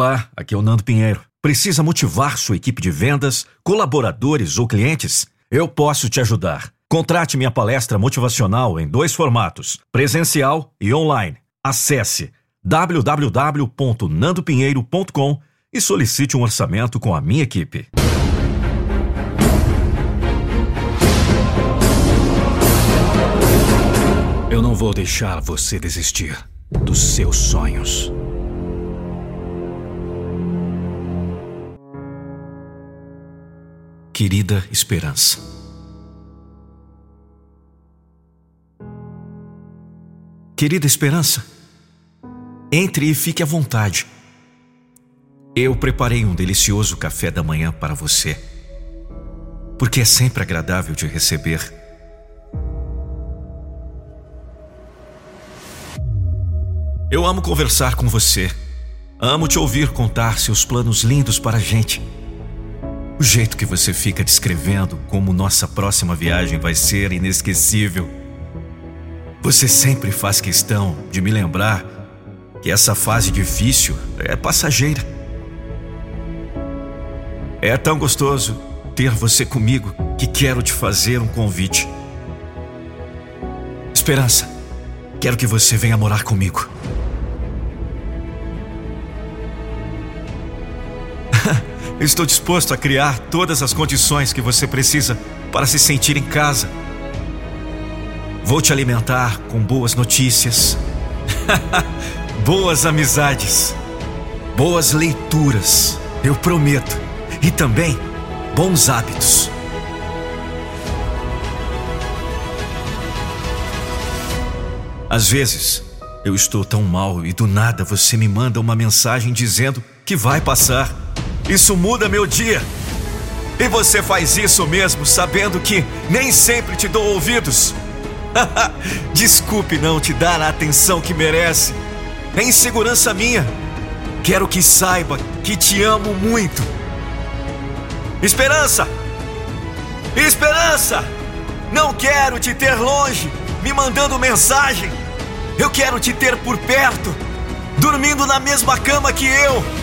Olá, aqui é o Nando Pinheiro. Precisa motivar sua equipe de vendas, colaboradores ou clientes? Eu posso te ajudar. Contrate minha palestra motivacional em dois formatos: presencial e online. Acesse www.nandopinheiro.com e solicite um orçamento com a minha equipe. Eu não vou deixar você desistir dos seus sonhos. Querida Esperança. Querida Esperança, entre e fique à vontade. Eu preparei um delicioso café da manhã para você, porque é sempre agradável te receber. Eu amo conversar com você. Amo te ouvir contar seus planos lindos para a gente. O jeito que você fica descrevendo como nossa próxima viagem vai ser inesquecível. Você sempre faz questão de me lembrar que essa fase difícil é passageira. É tão gostoso ter você comigo que quero te fazer um convite. Esperança, quero que você venha morar comigo. Estou disposto a criar todas as condições que você precisa para se sentir em casa. Vou te alimentar com boas notícias, boas amizades, boas leituras, eu prometo, e também bons hábitos. Às vezes, eu estou tão mal e do nada você me manda uma mensagem dizendo que vai passar. Isso muda meu dia. E você faz isso mesmo, sabendo que nem sempre te dou ouvidos. Desculpe não te dar a atenção que merece. É insegurança minha. Quero que saiba que te amo muito. Esperança! Esperança! Não quero te ter longe, me mandando mensagem. Eu quero te ter por perto, dormindo na mesma cama que eu.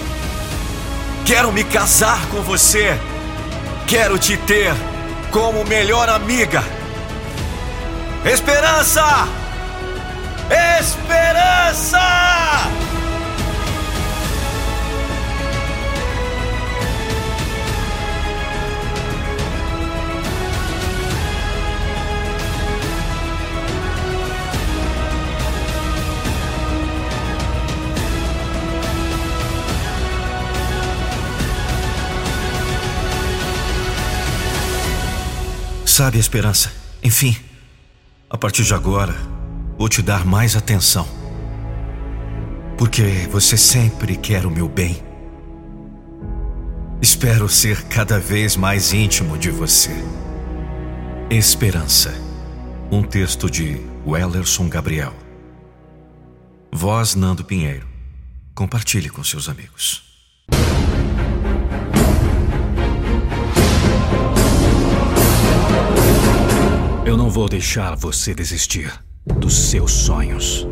Quero me casar com você. Quero te ter como melhor amiga. Esperança! Esperança! Sabe, Esperança, enfim, a partir de agora, vou te dar mais atenção. Porque você sempre quer o meu bem. Espero ser cada vez mais íntimo de você. Esperança. Um texto de Wellerson Gabriel. Voz Nando Pinheiro. Compartilhe com seus amigos. Eu não vou deixar você desistir dos seus sonhos.